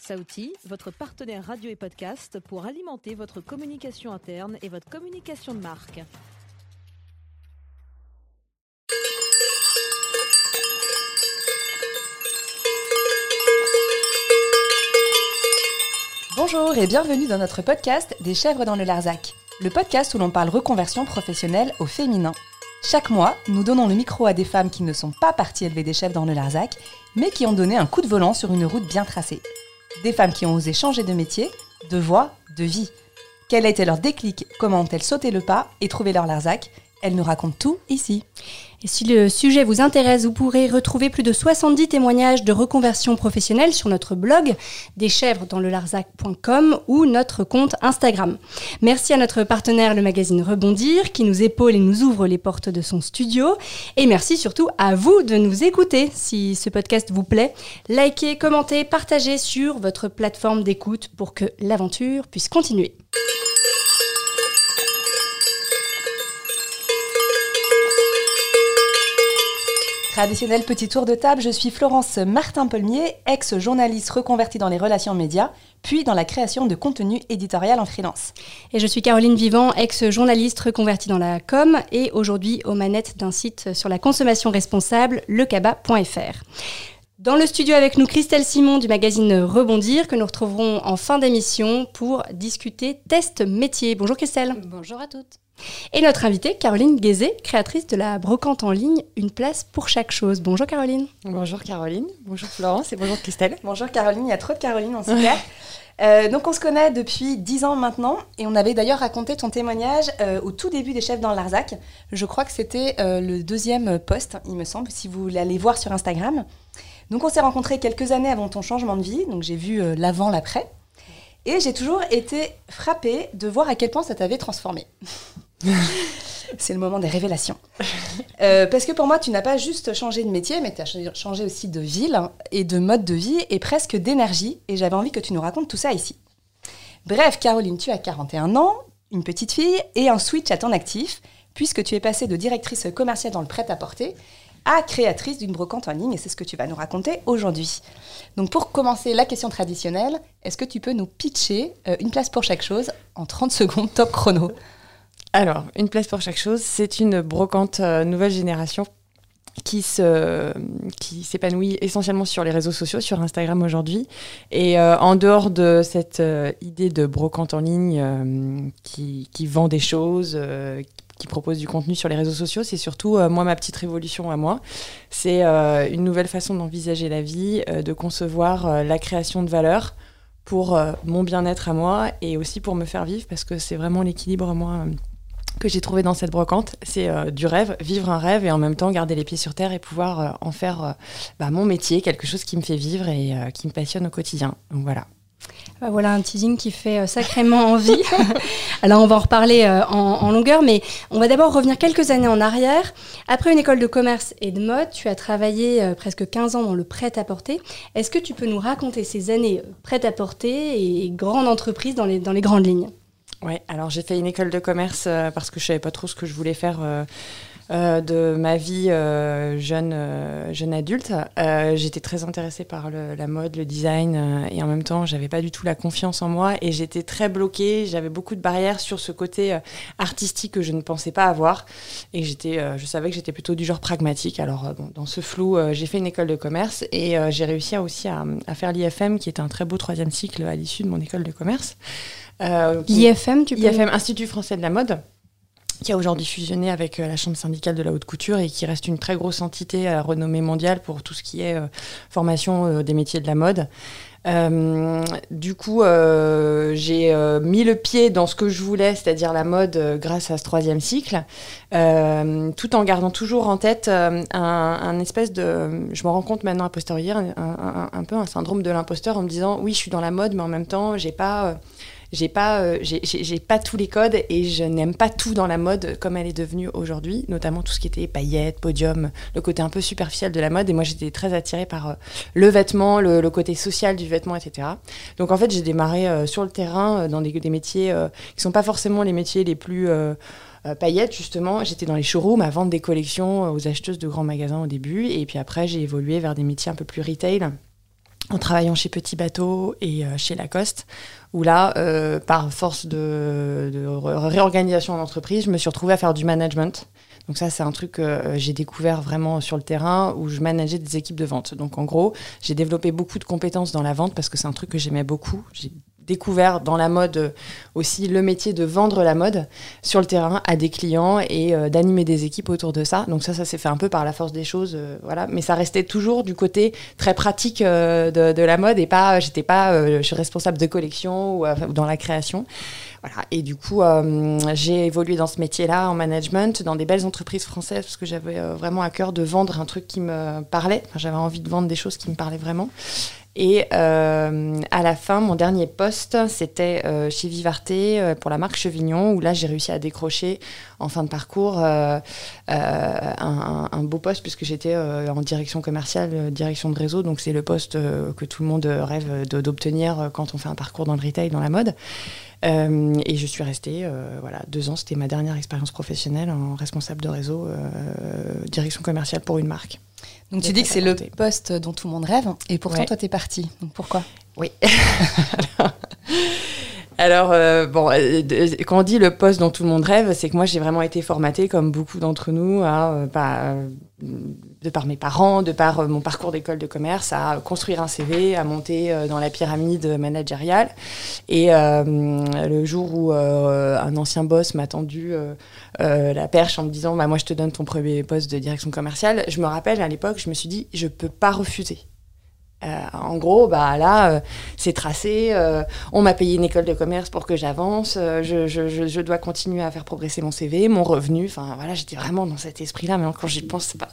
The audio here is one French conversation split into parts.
Saouti, votre partenaire radio et podcast pour alimenter votre communication interne et votre communication de marque. Bonjour et bienvenue dans notre podcast Des chèvres dans le Larzac, le podcast où l'on parle reconversion professionnelle au féminin. Chaque mois, nous donnons le micro à des femmes qui ne sont pas parties élever des chèvres dans le Larzac, mais qui ont donné un coup de volant sur une route bien tracée. Des femmes qui ont osé changer de métier, de voie, de vie. Quel a été leur déclic Comment ont-elles sauté le pas et trouvé leur Larzac Elles nous racontent tout ici. Et si le sujet vous intéresse, vous pourrez retrouver plus de 70 témoignages de reconversion professionnelle sur notre blog deschèvresdanslelarzac.com ou notre compte Instagram. Merci à notre partenaire le magazine Rebondir qui nous épaule et nous ouvre les portes de son studio. Et merci surtout à vous de nous écouter. Si ce podcast vous plaît, likez, commentez, partagez sur votre plateforme d'écoute pour que l'aventure puisse continuer. Traditionnel petit tour de table, je suis Florence Martin-Polmier, ex-journaliste reconvertie dans les relations médias, puis dans la création de contenu éditorial en freelance. Et je suis Caroline Vivant, ex-journaliste reconvertie dans la com et aujourd'hui aux manettes d'un site sur la consommation responsable, lecaba.fr. Dans le studio avec nous, Christelle Simon du magazine Rebondir, que nous retrouverons en fin d'émission pour discuter test métier. Bonjour Christelle. Bonjour à toutes. Et notre invitée, Caroline Guézé, créatrice de la brocante en ligne Une place pour chaque chose. Bonjour Caroline. Bonjour Caroline, bonjour Florence et bonjour Christelle. Bonjour Caroline, il y a trop de Caroline en super. Euh, donc on se connaît depuis 10 ans maintenant et on avait d'ailleurs raconté ton témoignage euh, au tout début des chefs dans l'Arzac. Je crois que c'était euh, le deuxième post, il me semble, si vous voulez aller voir sur Instagram. Donc on s'est rencontrés quelques années avant ton changement de vie, donc j'ai vu l'avant, l'après. Et j'ai toujours été frappée de voir à quel point ça t'avait transformé. C'est le moment des révélations. Euh, parce que pour moi, tu n'as pas juste changé de métier, mais tu as changé aussi de ville et de mode de vie et presque d'énergie. Et j'avais envie que tu nous racontes tout ça ici. Bref, Caroline, tu as 41 ans, une petite fille et un switch à ton actif, puisque tu es passée de directrice commerciale dans le prêt-à-porter créatrice d'une brocante en ligne. Et c'est ce que tu vas nous raconter aujourd'hui. Donc pour commencer la question traditionnelle, est-ce que tu peux nous pitcher euh, une place pour chaque chose en 30 secondes, top chrono? Alors, une place pour chaque chose, c'est une brocante euh, nouvelle génération qui s'épanouit essentiellement sur les réseaux sociaux, sur Instagram aujourd'hui. Et euh, en dehors de cette idée de brocante en ligne qui, qui, vend des choses, qui propose du contenu sur les réseaux sociaux, c'est surtout moi ma petite révolution à moi. C'est une nouvelle façon d'envisager la vie, de concevoir la création de valeur pour mon bien-être à moi et aussi pour me faire vivre parce que c'est vraiment l'équilibre moi que j'ai trouvé dans cette brocante, c'est euh, du rêve, vivre un rêve et en même temps garder les pieds sur terre et pouvoir euh, en faire euh, bah, mon métier, quelque chose qui me fait vivre et qui me passionne au quotidien. Donc voilà. Bah, voilà un teasing qui fait sacrément envie. Alors on va en reparler en, en, longueur, mais on va d'abord revenir quelques années en arrière. Après une école de commerce et de mode, tu as travaillé presque 15 ans dans le prêt-à-porter. Est-ce que tu peux nous raconter ces années prêt-à-porter et grande entreprise dans les, grandes lignes? Oui, alors j'ai fait une école de commerce euh, parce que je savais pas trop ce que je voulais faire euh, euh, de ma vie jeune, jeune adulte. j'étais très intéressée par la mode, le design et en même temps j'avais pas du tout la confiance en moi et j'étais très bloquée. J'avais beaucoup de barrières sur ce côté artistique que je ne pensais pas avoir et j'étais, je savais que j'étais plutôt du genre pragmatique. Alors dans ce flou, j'ai fait une école de commerce et j'ai réussi aussi à, à faire l'IFM qui était un très beau troisième cycle à l'issue de mon école de commerce. Euh, IFM, tu peux IFM, Institut français de la mode qui a aujourd'hui fusionné avec euh, la Chambre syndicale de la haute couture et qui reste une très grosse entité à renommée mondiale pour tout ce qui est euh, formation des métiers de la mode. du coup, j'ai mis le pied dans ce que je voulais, c'est-à-dire la mode, grâce à ce troisième cycle, tout en gardant toujours en tête un, espèce de, je me rends compte maintenant à posteriori, un, un, peu un syndrome de l'imposteur en me disant, oui, je suis dans la mode, mais en même temps, j'ai pas j'ai pas, euh, j'ai pas tous les codes et je n'aime pas tout dans la mode comme elle est devenue aujourd'hui, notamment tout ce qui était paillettes, podium, le côté un peu superficiel de la mode. Et moi, j'étais très attirée par euh, le vêtement, le, côté social du vêtement, etc. Donc en fait, j'ai démarré euh, sur le terrain dans des, des métiers qui sont pas forcément les métiers les plus paillettes, justement. J'étais dans les showrooms à vendre des collections aux acheteuses de grands magasins au début. Et puis après, j'ai évolué vers des métiers un peu plus retail en travaillant chez Petit Bateau et chez Lacoste, où là, par force de, réorganisation d'entreprise, je me suis retrouvée à faire du management. Donc ça, c'est un truc que j'ai découvert vraiment sur le terrain où je manageais des équipes de vente. Donc en gros, j'ai développé beaucoup de compétences dans la vente parce que c'est un truc que j'aimais beaucoup. Découvert dans la mode euh, aussi le métier de vendre la mode sur le terrain à des clients et euh, d'animer des équipes autour de ça. Donc ça, ça s'est fait un peu par la force des choses, euh, voilà. Mais ça restait toujours du côté très pratique de, la mode et pas, j'étais pas, je suis responsable de collection ou, dans la création. Voilà. Et du coup, j'ai évolué dans ce métier-là en management, dans des belles entreprises françaises, parce que j'avais vraiment à cœur de vendre un truc qui me parlait. j'avais envie de vendre des choses qui me parlaient vraiment. Et euh, à la fin, mon dernier poste, c'était euh, chez Vivarté euh, pour la marque Chevignon, où là, j'ai réussi à décrocher en fin de parcours un, beau poste, puisque j'étais en direction commerciale, direction de réseau. Donc, c'est le poste que tout le monde rêve d'obtenir quand on fait un parcours dans le retail, dans la mode. et je suis restée voilà, deux ans. C'était ma dernière expérience professionnelle en responsable de réseau, direction commerciale pour une marque. Donc tu dis que c'est le poste dont tout le monde rêve, et pourtant toi t'es parti. Donc pourquoi? Oui. Alors, euh, bon, euh, quand on dit le poste dont tout le monde rêve, c'est que moi, j'ai vraiment été formatée, comme beaucoup d'entre nous, à, euh, bah, de par mes parents, de par mon parcours d'école de commerce, à construire un CV, à monter dans la pyramide managériale. Et le jour où un ancien boss m'a tendu la perche en me disant bah, Moi, je te donne ton premier poste de direction commerciale, je me rappelle à l'époque, je me suis dit Je peux pas refuser. Euh, en gros, bah là, euh, c'est tracé. Euh, on m'a payé une école de commerce pour que j'avance. Je, dois continuer à faire progresser mon CV, mon revenu. Enfin, voilà, j'étais vraiment dans cet esprit-là. Mais quand j'y pense, pas.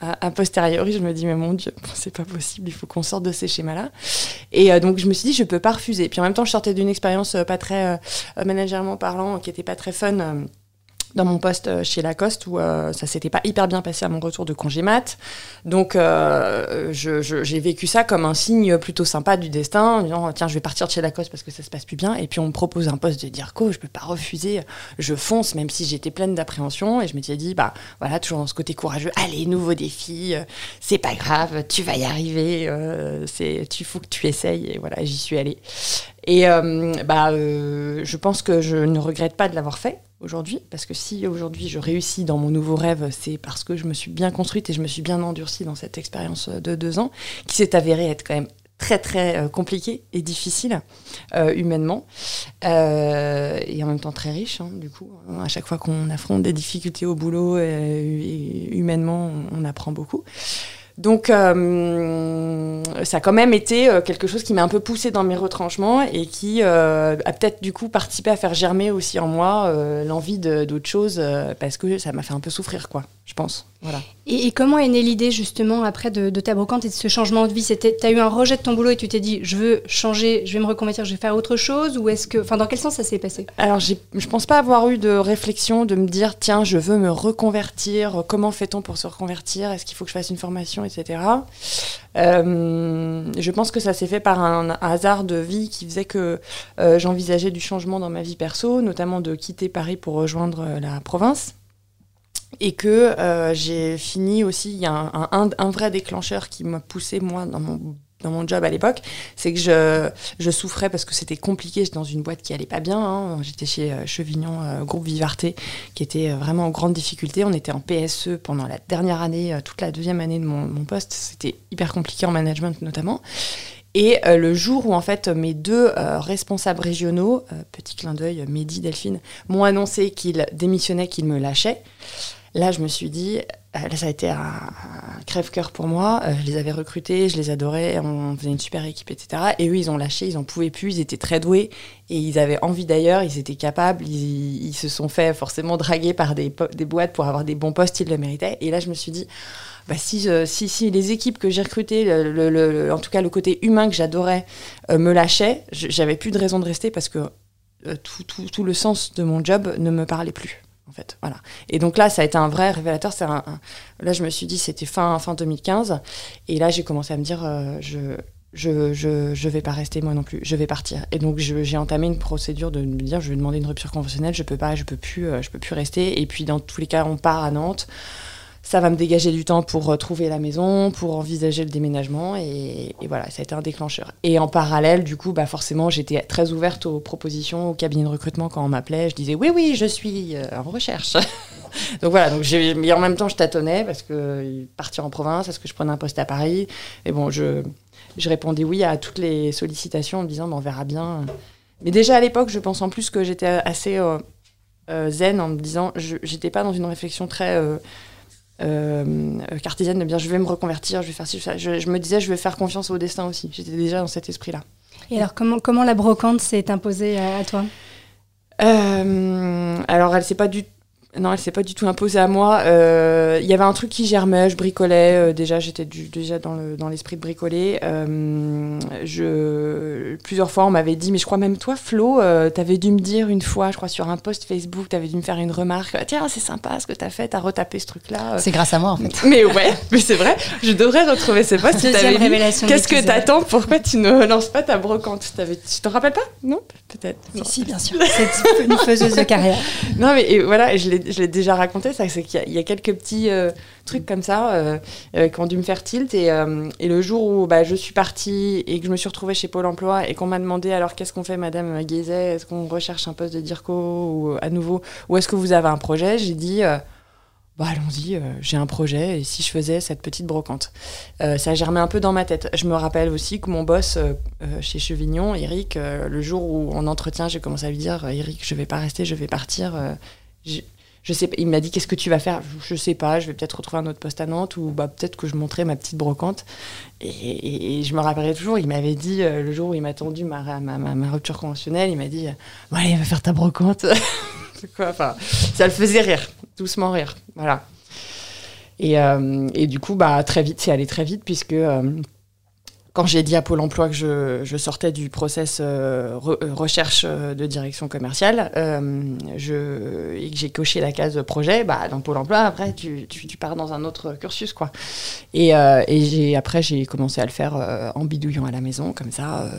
a posteriori, je me dis, mais mon Dieu, c'est pas possible, il faut qu'on sorte de ces schémas-là. Et donc, je me suis dit, je peux pas refuser. Puis en même temps, je sortais d'une expérience pas très managérialement parlant, qui était pas très fun dans mon poste euh, chez Lacoste où euh, ça s'était pas hyper bien passé à mon retour de congé mat. Donc euh, j'ai vécu ça comme un signe plutôt sympa du destin, en disant tiens je vais partir de chez Lacoste parce que ça se passe plus bien. Et puis on me propose un poste de DIRCO, je peux pas refuser, je fonce même si j'étais pleine d'appréhension. Et je m'étais dit bah voilà toujours dans ce côté courageux, allez nouveau défi, c'est pas grave, tu vas y arriver, c'est tu faut que tu essayes. Et voilà j'y suis allée. Et bah, je pense que je ne regrette pas de l'avoir fait aujourd'hui, parce que si aujourd'hui je réussis dans mon nouveau rêve, c'est parce que je me suis bien construite et je me suis bien endurcie dans cette expérience de deux ans, qui s'est avérée être quand même très très euh, compliquée et difficile euh, humainement euh, et en même temps très riche hein, du coup à chaque fois qu'on affronte des difficultés au boulot humainement on apprend beaucoup donc, euh, ça a quand même été euh, quelque chose qui m'a un peu poussé dans mes retranchements et qui euh, a peut-être du coup participé à faire germer aussi en moi l'envie d'autre chose parce que ça m'a fait un peu souffrir, quoi, je pense. Voilà. Et, comment est née l'idée justement après de, ta brocante et de ce changement de vie? C'était, as eu un rejet de ton boulot et tu t'es dit, je veux changer, je vais me reconvertir, je vais faire autre chose Ou est-ce que, enfin, dans quel sens ça s'est passé? Alors, je pense pas avoir eu de réflexion de me dire, tiens, je veux me reconvertir. Comment fait-on pour se reconvertir? Est-ce qu'il faut que je fasse une formation, etc. Euh, je pense que ça s'est fait par un, hasard de vie qui faisait que euh, j'envisageais du changement dans ma vie perso, notamment de quitter Paris pour rejoindre euh, la province et que euh, j'ai fini aussi, il y a un, vrai déclencheur qui m'a poussé moi dans mon job à l'époque, c'est que je, souffrais parce que c'était compliqué. J'étais dans une boîte qui allait pas bien. Hein. J'étais chez euh, Chevignon, euh, groupe Vivarté, qui était vraiment en grande difficulté. On était en PSE pendant la dernière année, toute la deuxième année de mon poste. C'était hyper compliqué en management notamment. Et le jour où en fait mes deux responsables régionaux, petit clin d'œil, Mehdi, Delphine, m'ont annoncé qu'ils démissionnaient, qu'ils me lâchaient, Là, je me suis dit, euh, là, ça a été un, crève-cœur pour moi. Euh, je les avais recrutés, je les adorais, on faisait une super équipe, etc. Et eux, ils ont lâché, ils en pouvaient plus, ils étaient très doués et ils avaient envie d'ailleurs, ils étaient capables, ils, se sont fait forcément draguer par des, boîtes pour avoir des bons postes, ils le méritaient. Et là, je me suis dit, bah, si, euh, si, les équipes que j'ai recrutées, en tout cas le côté humain que j'adorais, me lâchaient, j'avais plus de raison de rester parce que tout le sens de mon job ne me parlait plus en fait. Voilà. Et donc là, ça a été un vrai révélateur. Un, Là, je me suis dit, c'était fin, fin 2015. Et là, j'ai commencé à me dire, euh, je, je, je, je, vais pas rester moi non plus, je vais partir. Et donc, j'ai entamé une procédure de me dire, je vais demander une rupture conventionnelle, je peux pas, je peux plus, euh, je peux plus rester. Et puis, dans tous les cas, on part à Nantes ça va me dégager du temps pour trouver la maison, pour envisager le déménagement. Et, voilà, ça a été un déclencheur. Et en parallèle, du coup, bah forcément, j'étais très ouverte aux propositions, au cabinet de recrutement quand on m'appelait. Je disais oui, oui, je suis en recherche. donc voilà, donc mais en même temps, je tâtonnais parce que partir en province, est-ce que je prenais un poste à Paris? Et bon, je, je répondais oui à toutes les sollicitations en me disant, on verra bien. Mais déjà à l'époque, je pense en plus que j'étais assez euh, euh, zen en me disant, je n'étais pas dans une réflexion très euh, cartésienne de bien, je vais me reconvertir, je vais faire ci, je, je, me disais, je vais faire confiance au destin aussi. J'étais déjà dans cet esprit-là. Et alors, comment, comment la brocante s'est imposée à, à toi? Alors, elle s'est pas du non, elle s'est pas du tout imposée à moi. Euh, il y avait un truc qui germait, je bricolais. Euh, déjà, j'étais déjà dans, le, dans l'esprit de bricoler. Euh, je, plusieurs fois, on m'avait dit, mais je crois même toi, Flo, tu avais dû me dire une fois, je crois sur un post Facebook, tu avais dû me faire une remarque. Tiens, c'est sympa ce que tu as fait, tu as retapé ce truc-là. C'est grâce à moi, en fait. Mais ouais, mais c'est vrai. Je devrais retrouver ces posts. Qu'est-ce que t'attends Pourquoi tu ne lances pas ta brocante? Tu te rappelles pas? Non? Peut-être. Si, bien sûr. C'est une faiseuse de carrière. non, mais et voilà, je l'ai déjà raconté, ça, c'est qu'il y, a quelques petits euh, trucs comme ça euh, euh, qui ont dû me faire tilt. Et, et le jour où bah, je suis partie et que je me suis retrouvée chez Pôle emploi et qu'on m'a demandé alors qu'est-ce qu'on fait, Madame Guézet? Est-ce qu'on recherche un poste de DIRCO ou à nouveau? Ou est-ce que vous avez un projet? J'ai dit. Bah, allons-y, j'ai un projet et si je faisais cette petite brocante. ça a germé un peu dans ma tête. Je me rappelle aussi que mon boss chez Chevignon, Eric, le jour où en entretien, j'ai commencé à lui dire Eric, je vais pas rester, je vais partir je sais, il m'a dit qu'est-ce que tu vas faire? Je sais pas, je vais peut-être retrouver un autre poste à Nantes ou bah, peut-être que je montrerai ma petite brocante. Et, je me rappellerai toujours, il m'avait dit euh, le jour où il m'a tendu ma, ma, ma, rupture conventionnelle, il m'a dit bon, allez, va faire ta brocante. Ça le faisait rire, doucement rire. Voilà. Et, euh, et du coup, bah, très vite, c'est allé très vite puisque. Euh, quand j'ai dit à Pôle emploi que je, sortais du process euh, euh, recherche euh, de direction commerciale et que j'ai coché la case projet, bah, dans Pôle emploi, après, tu, tu, pars dans un autre cursus. Quoi. Et, et après, j'ai commencé à le faire en bidouillant à la maison, comme ça,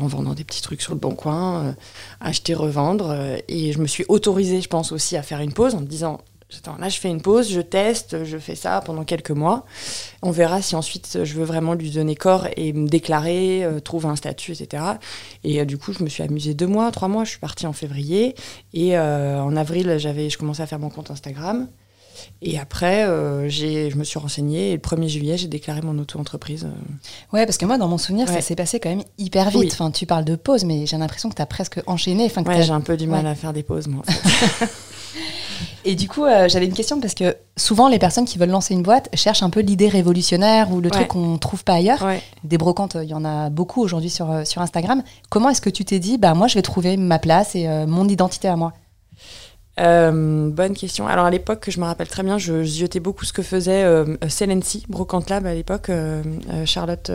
en vendant des petits trucs sur le bon coin, acheter, revendre. et je me suis autorisée, je pense, aussi à faire une pause en me disant là, je fais une pause, je teste, je fais ça pendant quelques mois. On verra si ensuite je veux vraiment lui donner corps et me déclarer, euh, trouver un statut, etc. Et euh, du coup, je me suis amusée deux mois, trois mois. Je suis partie en février. Et euh, en avril, j'avais, je commençais à faire mon compte Instagram. Et après, j'ai, je me suis renseignée et le 1er juillet, j'ai déclaré mon auto-entreprise. Ouais, parce que moi, dans mon souvenir, ça s'est passé quand même hyper vite. Enfin, tu parles de pause, mais j'ai l'impression que tu as presque enchaîné. Enfin, ouais, j'ai un peu du mal à faire des pauses, moi. En fait. Et du coup, euh, j'avais une question parce que souvent, les personnes qui veulent lancer une boîte cherchent un peu l'idée révolutionnaire ou le truc qu'on ne trouve pas ailleurs. Des brocantes, il y en a beaucoup aujourd'hui sur, euh, sur Instagram. Comment est-ce que tu t'es dit, bah, moi, je vais trouver ma place et euh, mon identité à moi? Bonne question. Alors à l'époque, je me rappelle très bien, je, je beaucoup ce que faisait euh, Brocante Lab à l'époque, Charlotte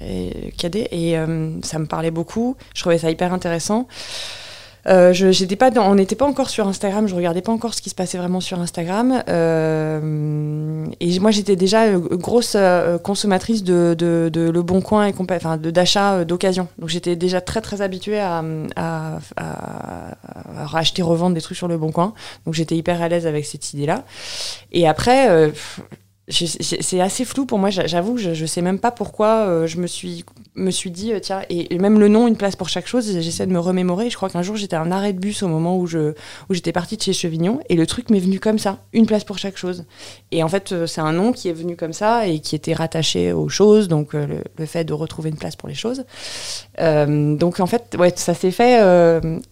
et Cadet, et ça me parlait beaucoup. Je trouvais ça hyper intéressant. Euh, j'étais pas on n'était pas encore sur Instagram, je regardais pas encore ce qui se passait vraiment sur Instagram. Euh, et moi, j'étais déjà euh, grosse consommatrice de, de, Le Bon Coin et enfin, d'achat d'occasion. Donc j'étais déjà très très habituée à, à, à, racheter, revendre des trucs sur Le Bon Coin. Donc j'étais hyper à l'aise avec cette idée-là. Et après, c'est assez flou pour moi, j'avoue, je, je sais même pas pourquoi euh, je me suis, me suis dit, euh, tiens, et, même le nom, une place pour chaque chose, j'essaie de me remémorer. Je crois qu'un jour, j'étais à un arrêt de bus au moment où je où j'étais partie de chez Chevignon, et le truc m'est venu comme ça, une place pour chaque chose. Et en fait, euh, c'est un nom qui est venu comme ça et qui était rattaché aux choses, donc le, le, fait de retrouver une place pour les choses. donc en fait, ouais, ça s'est fait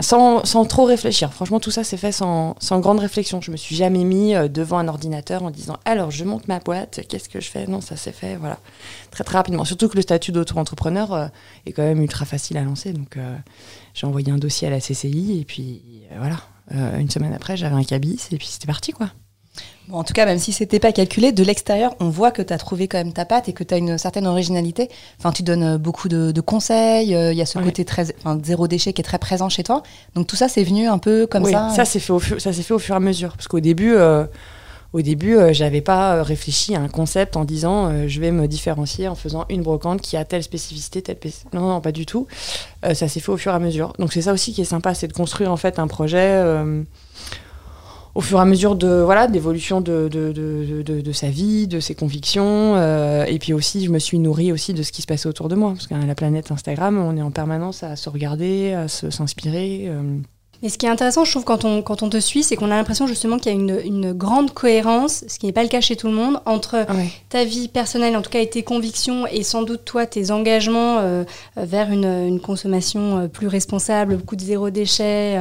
sans, sans, trop réfléchir. Franchement, tout ça s'est fait sans, sans grande réflexion. Je me suis jamais mis devant un ordinateur en disant, alors je monte ma qu'est-ce que je fais? Non, ça s'est fait, voilà, très très rapidement. Surtout que le statut d'auto-entrepreneur euh, est quand même ultra facile à lancer. Donc euh, j'ai envoyé un dossier à la CCI et puis euh, voilà, une semaine après j'avais un cabis et puis c'était parti quoi. Bon, en tout cas, même si c'était pas calculé, de l'extérieur, on voit que tu as trouvé quand même ta patte et que tu as une certaine originalité. Enfin, tu donnes beaucoup de, conseils, il y a ce côté très, enfin, zéro déchet qui est très présent chez toi. Donc tout ça, c'est venu un peu comme ça. Ça s'est fait, au ça s'est fait au fur et à mesure. Parce qu'au début, au début, euh, j'avais pas euh, réfléchi à un concept en disant euh, je vais me différencier en faisant une brocante qui a telle spécificité, telle non, non, pas du tout. ça s'est fait au fur et à mesure. Donc c'est ça aussi qui est sympa, c'est de construire en fait un projet au fur et à mesure de voilà d'évolution de sa vie, de ses convictions, euh, et puis aussi je me suis nourrie aussi de ce qui se passait autour de moi, parce qu'à la planète Instagram, on est en permanence à se regarder, à s'inspirer. Euh. Et ce qui est intéressant, je trouve, quand on, quand on te suit, c'est qu'on a l'impression justement qu'il y a une, une, grande cohérence, ce qui n'est pas le cas chez tout le monde, entre ta vie personnelle, en tout cas, et tes convictions, et sans doute toi, tes engagements euh, vers une, une, consommation plus responsable, beaucoup de zéro déchet,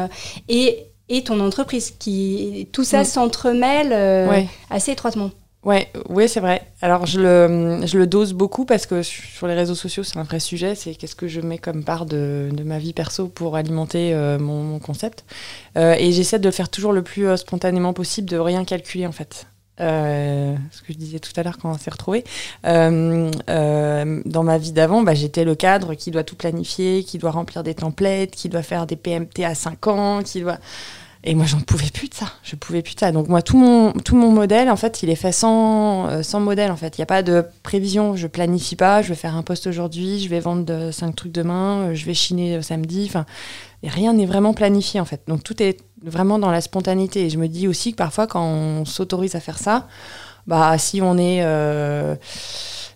et et ton entreprise. Qui, tout ça s'entremêle euh, assez étroitement. Ouais, oui, c'est vrai. Alors, je le, je le dose beaucoup parce que sur les réseaux sociaux, c'est un vrai sujet. C'est qu'est-ce que je mets comme part de, de ma vie perso pour alimenter euh, mon, concept. Euh, et j'essaie de le faire toujours le plus spontanément possible, de rien calculer en fait. ce que je disais tout à l'heure quand on s'est retrouvés. dans ma vie d'avant, bah, j'étais le cadre qui doit tout planifier, qui doit remplir des templates, qui doit faire des PMT à 5 ans, qui doit... Et moi, j'en pouvais plus de ça. Je pouvais plus de ça. Donc moi, tout mon, tout mon modèle, en fait, il est fait sans, euh, sans modèle. En fait, il n'y a pas de prévision. Je planifie pas. Je vais faire un poste aujourd'hui. Je vais vendre cinq trucs demain. Euh, je vais chiner samedi. Enfin, rien n'est vraiment planifié en fait. Donc tout est vraiment dans la spontanéité. Et je me dis aussi que parfois, quand on s'autorise à faire ça, bah si on est euh,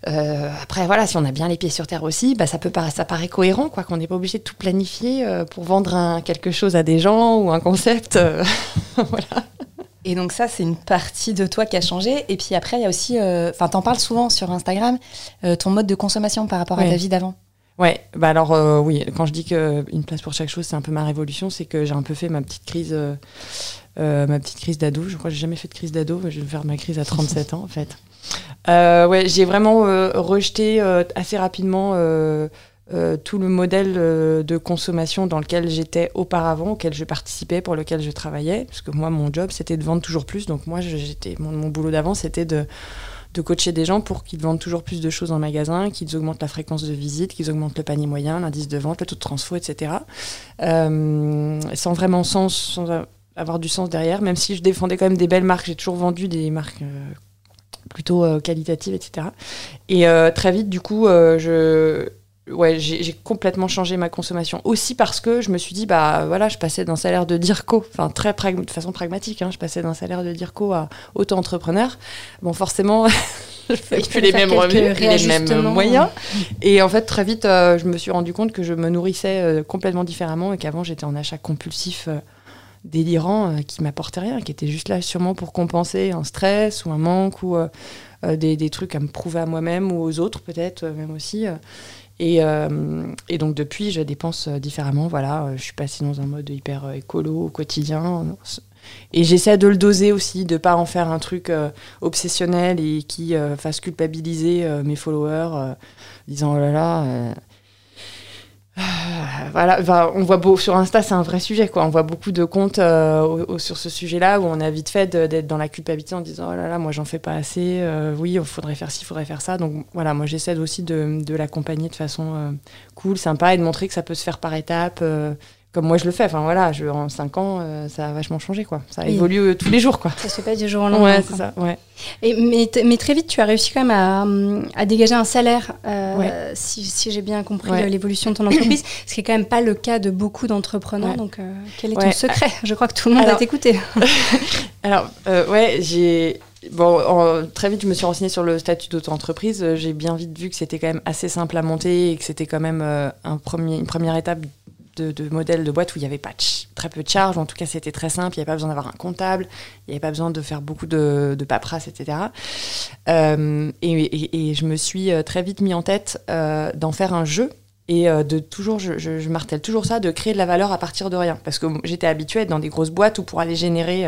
euh, après, voilà, si on a bien les pieds sur terre aussi, bah, ça, peut ça paraît cohérent, quoi, qu'on n'est pas obligé de tout planifier euh, pour vendre un, quelque chose à des gens ou un concept. Voilà. Et donc ça, c'est une partie de toi qui a changé. Et puis après, il y a aussi, enfin, t'en parles souvent sur Instagram, ton mode de consommation par rapport à ta vie d'avant. Ouais, bah alors oui, quand je dis qu'une place pour chaque chose, c'est un peu ma révolution, c'est que j'ai un peu fait ma petite crise, ma petite crise d'ado. Je crois que j'ai jamais fait de crise d'ado. Je vais faire ma crise à 37 ans en fait. Euh, ouais, j'ai vraiment euh, rejeté euh, assez rapidement tout le modèle de consommation dans lequel j'étais auparavant, auquel je participais, pour lequel je travaillais. Parce que moi, mon job, c'était de vendre toujours plus. Donc moi, j'étais, mon, boulot d'avant, c'était de, de coacher des gens pour qu'ils vendent toujours plus de choses en magasin, qu'ils augmentent la fréquence de visite, qu'ils augmentent le panier moyen, l'indice de vente, le taux de transfo, etc. sans vraiment sens, avoir du sens derrière, même si je défendais quand même des belles marques. J'ai toujours vendu des marques plutôt euh, qualitative, etc. Et euh, très vite, du coup, euh, je, ouais, j'ai complètement changé ma consommation. Aussi parce que je me suis dit, bah voilà, je passais d'un salaire de DIRCO, enfin très de façon pragmatique, hein, je passais d'un salaire de DIRCO à auto-entrepreneur. Bon, forcément, je fais plus les mêmes revenus, les mêmes moyens. Et en fait, très vite, je me suis rendu compte que je me nourrissais complètement différemment et qu'avant, j'étais en achat compulsif délirant euh, qui m'apportait rien, qui était juste là sûrement pour compenser un stress ou un manque ou euh, euh, des, des, trucs à me prouver à moi-même ou aux autres peut-être même aussi. Et, et, donc depuis, je dépense différemment. Voilà, je suis passée dans un mode hyper écolo au quotidien. Et j'essaie de le doser aussi, de pas en faire un truc obsessionnel et qui fasse culpabiliser mes followers, disant oh là là euh, voilà, on voit beau, sur Insta, c'est un vrai sujet, quoi. On voit beaucoup de comptes euh, sur ce sujet-là où on a vite fait d'être dans la culpabilité en disant oh là là, moi j'en fais pas assez. Euh, oui, il faudrait faire ci, il faudrait faire ça. Donc voilà, moi j'essaie aussi de, de l'accompagner de façon cool, sympa et de montrer que ça peut se faire par étapes comme moi je le fais. Enfin voilà, je, en 5 ans, euh, ça a vachement changé quoi. Ça évolue euh, tous les jours quoi. Ça se fait pas du jour au lendemain. Ouais, c'est ça. Ouais. Et, mais, mais, très vite, tu as réussi quand même à, à dégager un salaire, euh, si, si j'ai bien compris l'évolution de ton entreprise, ce qui est quand même pas le cas de beaucoup d'entrepreneurs. Donc quel est ton secret? Je crois que tout le monde va t'écouter. Alors ouais, j'ai Bon, très vite, je me suis renseignée sur le statut d'auto-entreprise. J'ai bien vite vu que c'était quand même assez simple à monter et que c'était quand même un premier, une première étape de, modèles de boîte où il n'y avait pas très peu de charges. En tout cas, c'était très simple. Il n'y avait pas besoin d'avoir un comptable. Il n'y avait pas besoin de faire beaucoup de, de etc. Euh, et, je me suis euh, très vite mis en tête euh, d'en faire un jeu et euh, de toujours, je, je, martèle toujours ça, de créer de la valeur à partir de rien. Parce que j'étais habituée à être dans des grosses boîtes où pour aller générer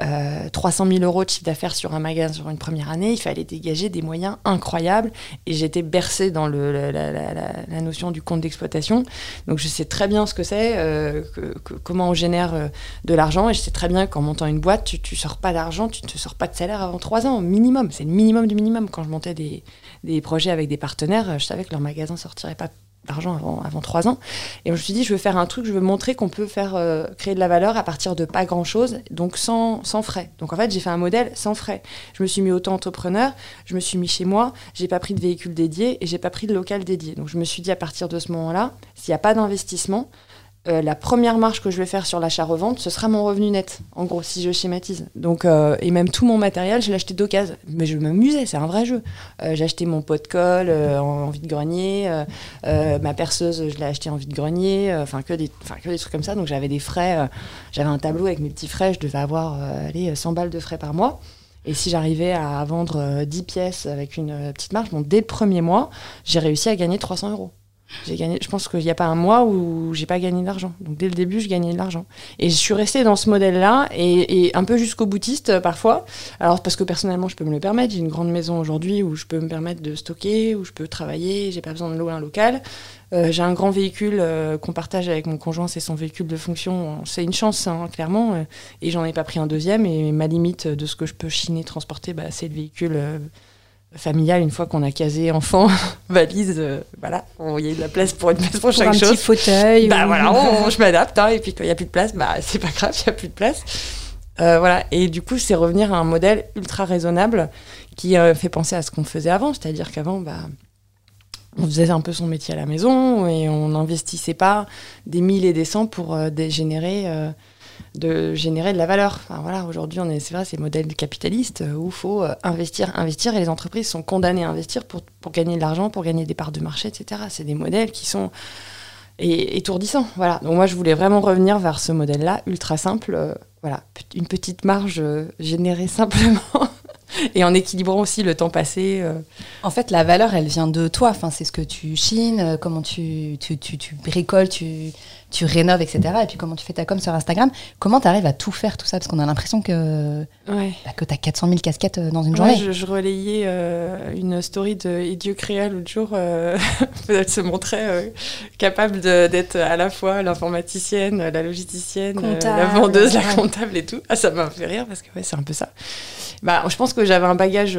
euh, 300 000 euros de chiffre d'affaires sur un magasin sur une première année, il fallait dégager des moyens incroyables. Et j'étais bercée dans la, notion du compte d'exploitation. Donc je sais très bien ce que c'est, euh, comment on génère euh, de l'argent. Et je sais très bien qu'en montant une boîte, tu ne sors pas d'argent, tu ne te sors pas de salaire avant trois ans, minimum. C'est le minimum du minimum. Quand je montais des, projets avec des partenaires, je savais que leur magasin sortirait pas d'argent avant, avant trois ans. Et je me suis dit, je veux faire un truc, je veux montrer qu'on peut faire euh, créer de la valeur à partir de pas grand-chose, donc sans, sans frais. Donc en fait, j'ai fait un modèle sans frais. Je me suis mis auto-entrepreneur, je me suis mis chez moi, j'ai pas pris de véhicule dédié et j'ai pas pris de local dédié. Donc je me suis dit, à partir de ce moment-là, s'il n'y a pas d'investissement, euh, la première marche que je vais faire sur l'achat-revente, ce sera mon revenu net, en gros, si je schématise. Donc, euh, et même tout mon matériel, je l'ai acheté d'occasion. Mais je m'amusais, c'est un vrai jeu. Euh, j'ai acheté mon pot de colle en, vide-grenier, ma perceuse, je l'ai acheté en vide-grenier, enfin que, des, que des trucs comme ça. Donc j'avais des frais, j'avais un tableau avec mes petits frais, je devais avoir allez, 100 balles de frais par mois. Et si j'arrivais à vendre 10 pièces avec une petite marge, bon, dès le premier mois, j'ai réussi à gagner 300 euros. J'ai gagné, je pense qu'il n'y a pas un mois où j'ai pas gagné de l'argent. Donc dès le début, je gagnais de l'argent. Et je suis restée dans ce modèle-là et, un peu jusqu'au boutiste euh, parfois. Alors parce que personnellement, je peux me le permettre. J'ai une grande maison aujourd'hui où je peux me permettre de stocker, où je peux travailler. J'ai pas besoin de louer un local. Euh, j'ai un grand véhicule euh, qu'on partage avec mon conjoint, c'est son véhicule de fonction. C'est une chance, hein, clairement. et j'en ai pas pris un deuxième. Et ma limite de ce que je peux chiner, transporter, bah, c'est le véhicule familiale, une fois qu'on a casé enfant, valise, euh, voilà, il y a de la place pour une place pour, chaque chose. Un petit fauteuil. Bah voilà, je m'adapte, hein, et puis quand il n'y a plus de place, bah c'est pas grave, il n'y a plus de place. Euh, voilà, et du coup, c'est revenir à un modèle ultra raisonnable qui euh, fait penser à ce qu'on faisait avant, c'est-à-dire qu'avant, bah, on faisait un peu son métier à la maison et on n'investissait pas des mille et des cents pour générer de générer de la valeur. Voilà, aujourd'hui, on est, c'est vrai, c'est modèle capitaliste euh, où il faut euh, investir, investir, et les entreprises sont condamnées à investir pour, pour gagner de l'argent, pour gagner des parts de marché, etc. C'est des modèles qui sont étourdissants. Voilà. Donc moi, je voulais vraiment revenir vers ce modèle-là, ultra simple. Euh, voilà, une petite marge générée simplement et en équilibrant aussi le temps passé. En fait, la valeur, elle vient de toi. Enfin, c'est ce que tu chines, comment tu, tu, tu bricoles, tu, tu rénoves, etc. Et puis comment tu fais ta com sur Instagram? Comment tu arrives à tout faire, tout ça? Parce qu'on a l'impression que, ouais. bah, que tu as 400 000 casquettes euh, dans une journée. Je, je, relayais euh, une story de Idiot Créa l'autre jour. Euh, elle se montrait capable d'être à la fois l'informaticienne, la logisticienne, la vendeuse, la comptable et tout. Ah, ça m'a fait rire parce que ouais, c'est un peu ça. Bah, je pense que j'avais un bagage.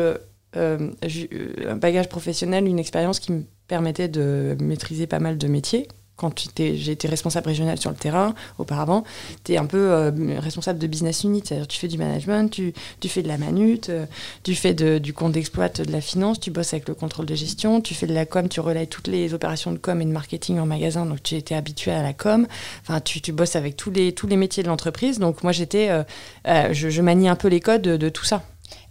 un bagage professionnel, une expérience qui me permettait de maîtriser pas mal de métiers quand été responsable régional sur le terrain auparavant, tu es un peu euh, responsable de business unit, c'est-à-dire tu fais du management, tu, fais de la manute, euh, tu fais du compte d'exploit, de la finance, tu bosses avec le contrôle de gestion, tu fais de la com, tu relayes toutes les opérations de com et de marketing en magasin, donc tu étais habitué à la com, enfin tu, bosses avec tous les, métiers de l'entreprise, donc moi j'étais, euh, je, je, manie un peu les codes de, de tout ça.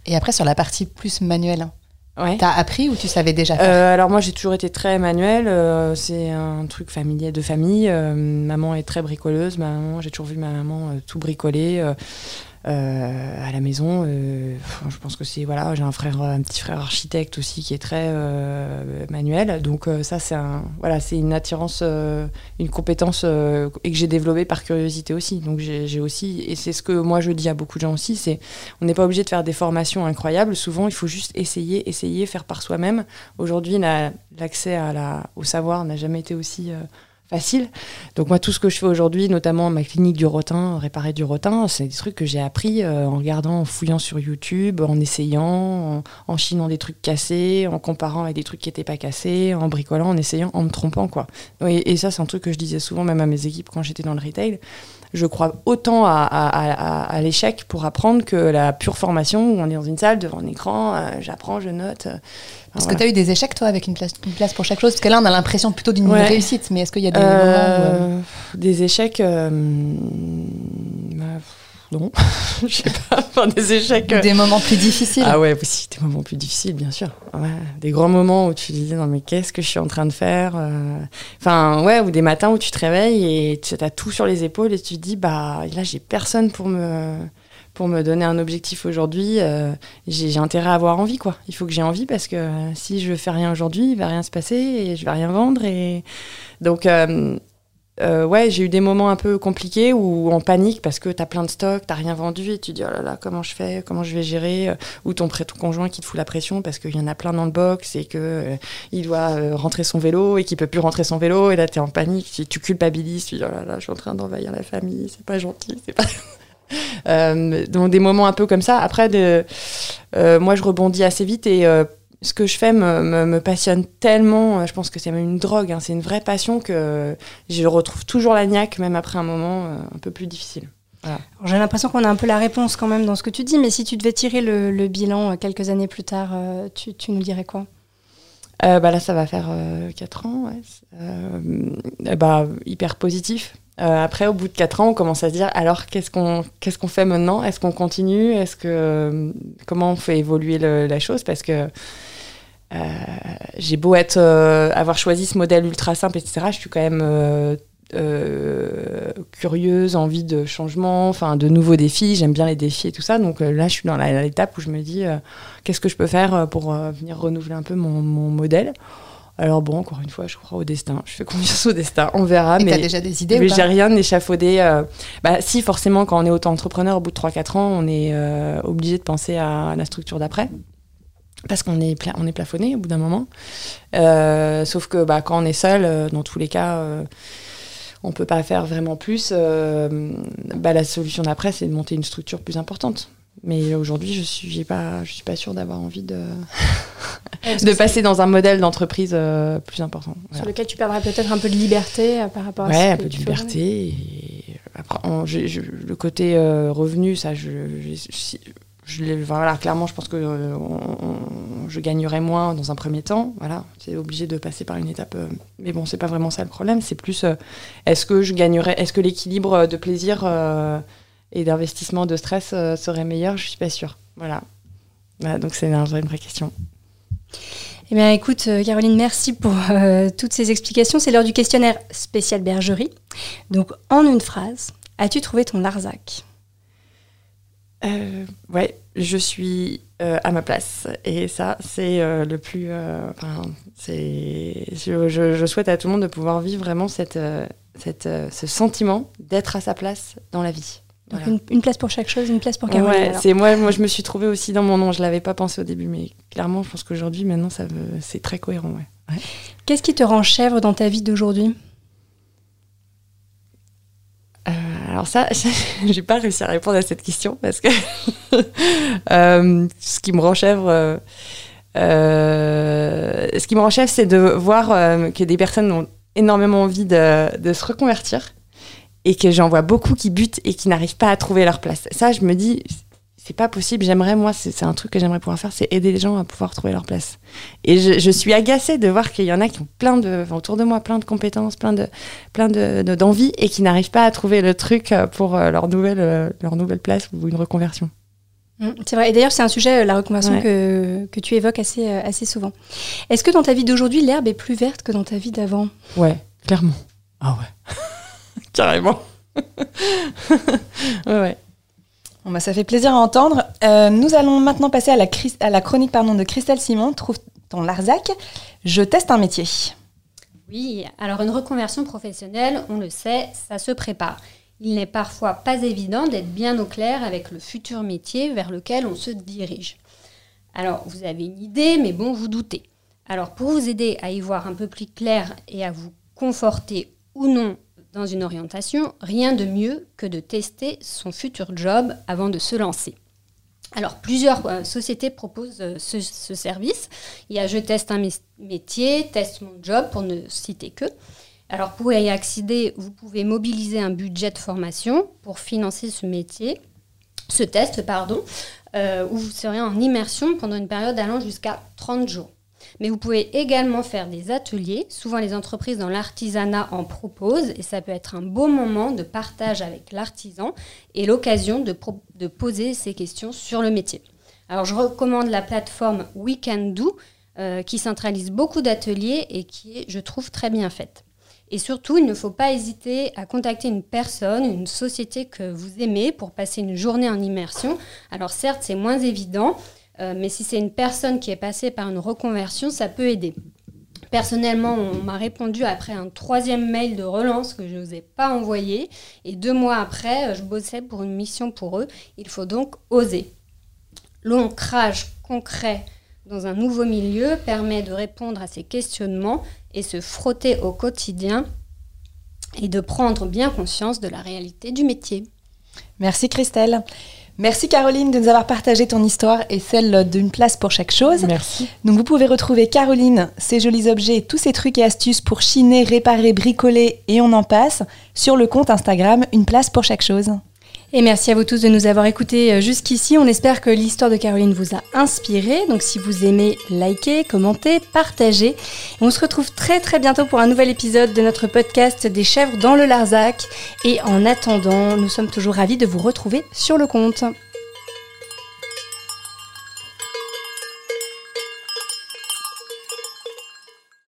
Et après sur la partie plus manuelle hein. Ouais. T'as appris ou tu savais déjà faire euh, Alors moi j'ai toujours été très manuel, euh, c'est un truc familier de famille. Euh, maman est très bricoleuse, maman j'ai toujours vu ma maman tout bricoler. Euh, à la maison. Euh, je pense que c'est voilà, j'ai un frère, un petit frère architecte aussi qui est très euh, manuel. Donc ça c'est voilà, c'est une attirance, une compétence et que j'ai développée par curiosité aussi. Donc j'ai aussi et c'est ce que moi je dis à beaucoup de gens aussi, c'est on n'est pas obligé de faire des formations incroyables. Souvent il faut juste essayer, essayer, faire par soi-même. Aujourd'hui l'accès au savoir n'a jamais été aussi facile. Donc moi, tout ce que je fais aujourd'hui, notamment ma clinique du rotin, réparer du rotin, c'est des trucs que j'ai appris euh, en regardant, en fouillant sur YouTube, en essayant, en, chinant des trucs cassés, en comparant avec des trucs qui n'étaient pas cassés, en bricolant, en essayant, en me trompant. quoi. Et, et ça, c'est un truc que je disais souvent même à mes équipes quand j'étais dans le retail je crois autant à, l'échec pour apprendre que la pure formation où on est dans une salle devant un écran, euh, j'apprends, je note. Euh, est-ce que tu as eu des échecs, toi, avec une place, une place pour chaque chose? Parce que là, on a l'impression plutôt d'une réussite, mais est-ce qu'il y a des euh, moments Des échecs non, je sais pas, enfin, des échecs. Des moments plus difficiles. Ah ouais, aussi, des moments plus difficiles, bien sûr. des grands moments où tu disais, non mais qu'est-ce que je suis en train de faire euh. Enfin, ouais, ou des matins où tu te réveilles et tu as tout sur les épaules et tu te dis, bah là, j'ai personne pour me pour me donner un objectif aujourd'hui, euh, j'ai intérêt à avoir envie, quoi. Il faut que j'ai envie parce que si je fais rien aujourd'hui, il va rien se passer et je vais rien vendre. Et donc, euh, euh, ouais, j'ai eu des moments un peu compliqués ou en panique parce que tu as plein de stocks, t'as rien vendu et tu dis oh là là, comment je fais, comment je vais gérer, euh, ou ton, ton conjoint qui te fout la pression parce qu'il y en a plein dans le box et que euh, il doit rentrer son vélo et qu'il peut plus rentrer son vélo et là tu es en panique, tu, tu, culpabilises, tu dis oh là là, je suis en train d'envahir la famille, c'est pas gentil, c'est pas. donc des moments un peu comme ça. Après, de, moi je rebondis assez vite et ce que je fais me, passionne tellement, euh, je pense que c'est même une drogue, hein. c'est une vraie passion que je retrouve toujours la niaque, même après un moment euh, un peu plus difficile. J'ai l'impression qu'on a un peu la réponse quand même dans ce que tu dis, mais si tu devais tirer le, bilan euh, quelques années plus tard, tu, nous dirais quoi? Bah Là, ça va faire 4 ans, ouais. bah, hyper positif. Euh, après, au bout de 4 ans, on commence à se dire alors qu'est-ce qu'on qu'est-ce qu'on fait maintenant? Est-ce qu'on continue? Est-ce que comment on fait évoluer le- la chose? Parce que euh, j'ai beau être euh, avoir choisi ce modèle ultra simple, etc. Je suis quand même euh, euh, curieuse, envie de changement, enfin de nouveaux défis. J'aime bien les défis et tout ça. Donc euh, là, je suis dans l'étape où je me dis euh, qu'est-ce que je peux faire euh, pour euh, venir renouveler un peu mon modèle? Alors bon, encore une fois, je crois au destin. Je fais confiance au destin. On verra. Et mais t'as déjà des idées mais ou j'ai rien d'échafaudé. euh, bah, si, forcément, quand on est auto-entrepreneur, au bout de 3-4 ans, on est euh, obligé de penser à la structure d'après. Parce qu'on est, pla- on est plafonné au bout d'un moment. Euh, sauf que bah, quand on est seul, euh, dans tous les cas, on peut pas faire vraiment plus. bah, la solution d'après, c'est de monter une structure plus importante. Mais aujourd'hui, je suis, pas, je suis pas sûre d'avoir envie de, de passer dans un modèle d'entreprise euh, plus important. Voilà. Sur lequel tu perdrais peut-être un peu de liberté euh, par rapport à Ouais, ce un que peu de liberté. Et après, on- je- je- le côté euh, revenu, ça, je, je, voilà, clairement, je pense que on- je gagnerais moins dans un premier temps. Voilà, c'est obligé de passer par une étape. mais bon, c'est pas vraiment ça le problème. C'est plus, est-ce que je gagnerais, est-ce que l'équilibre de plaisir et d'investissement de stress euh, serait meilleur Je suis pas sûre. Voilà. Voilà, donc c'est une, vraie- une vraie question. Eh bien, écoute, euh, Caroline, merci pour euh, toutes ces explications. C'est l'heure du questionnaire spécial bergerie. Donc, en une phrase, as-tu trouvé ton Larzac? Euh, ouais, je suis à ma place. Et ça, c'est le plus. Enfin, c'est. Je, je- je souhaite à tout le monde de pouvoir vivre vraiment cette, cette, ce sentiment d'être à sa place dans la vie. Donc, Voilà. une, une place pour chaque chose, une place pour Caroline. Ouais, c'est moi, moi, je me suis trouvée aussi dans mon nom. Je l'avais pas pensé au début, mais clairement, je pense qu'aujourd'hui, maintenant, ça veut- c'est très cohérent. Ouais. Qu'est-ce qui te rend chèvre dans ta vie d'aujourd'hui? Euh, alors ça, j'ai pas réussi à répondre à cette question parce que euh, ce qui me rend chèvre, euh, euh, ce qui me rend chèvre, c'est de voir euh, que des personnes ont énormément envie de, de se reconvertir et que j'en vois beaucoup qui butent et qui n'arrivent pas à trouver leur place. Ça, je me dis, c'est pas possible. J'aimerais, moi, c'est un truc que j'aimerais pouvoir faire, c'est aider les gens à pouvoir trouver leur place. Et je, je suis agacée de voir qu'il y en a qui ont plein de, enfin, autour de moi, plein de compétences, plein de, plein de, de- d'envie et qui n'arrivent pas à trouver le truc euh, pour euh, leur nouvelle, euh, leur nouvelle place ou une reconversion. Mm, C'est vrai. Et d'ailleurs, c'est un sujet, la reconversion, Ouais. que, que tu évoques assez, assez souvent. Est-ce que dans ta vie d'aujourd'hui, l'herbe est plus verte que dans ta vie d'avant? Ouais, clairement. Ah ouais. Carrément. ouais, ouais. Bon, bah, ça fait plaisir à entendre. Euh, nous allons maintenant passer à la, à la chronique pardon, de Christelle Simon. Trouve ton Larzac. Je teste un métier. Oui, alors une reconversion professionnelle, on le sait, ça se prépare. Il n'est parfois pas évident d'être bien au clair avec le futur métier vers lequel on se dirige. Alors, vous avez une idée, mais bon, vous doutez. Alors, pour vous aider à y voir un peu plus clair et à vous conforter ou non dans une orientation, rien de mieux que de tester son futur job avant de se lancer. Alors, plusieurs euh, sociétés proposent euh, ce, ce service. Il y a Je teste un mé- métier, Teste mon job, pour ne citer que. Alors, pour y accéder, vous pouvez mobiliser un budget de formation pour financer ce métier, ce test, pardon, euh, où vous serez en immersion pendant une période allant jusqu'à 30 jours. Mais vous pouvez également faire des ateliers. Souvent, les entreprises dans l'artisanat en proposent et ça peut être un beau moment de partage avec l'artisan et l'occasion de, poser ces questions sur le métier. Alors, je recommande la plateforme We Can Do euh, qui centralise beaucoup d'ateliers et qui est, je trouve, très bien faite. Et surtout, il ne faut pas hésiter à contacter une personne, une société que vous aimez pour passer une journée en immersion. Alors certes, c'est moins évident, euh, mais si c'est une personne qui est passée par une reconversion, ça peut aider. Personnellement, on m'a répondu après un troisième mail de relance que je n'osais pas envoyer. Et deux mois après, euh, je bossais pour une mission pour eux. Il faut donc oser. L'ancrage concret dans un nouveau milieu permet de répondre à ces questionnements et se frotter au quotidien et de prendre bien conscience de la réalité du métier. Merci Christelle. Merci Caroline de nous avoir partagé ton histoire et celle d'une place pour chaque chose. Merci. Donc vous pouvez retrouver Caroline, ses jolis objets, tous ses trucs et astuces pour chiner, réparer, bricoler et on en passe sur le compte Instagram Une place pour chaque chose. Et merci à vous tous de nous avoir écoutés euh, jusqu'ici. On espère que l'histoire de Caroline vous a inspiré. Donc si vous aimez, likez, commentez, partagez. on se retrouve très très bientôt pour un nouvel épisode de notre podcast des chèvres dans le Larzac. Et en attendant, nous sommes toujours ravis de vous retrouver sur le compte.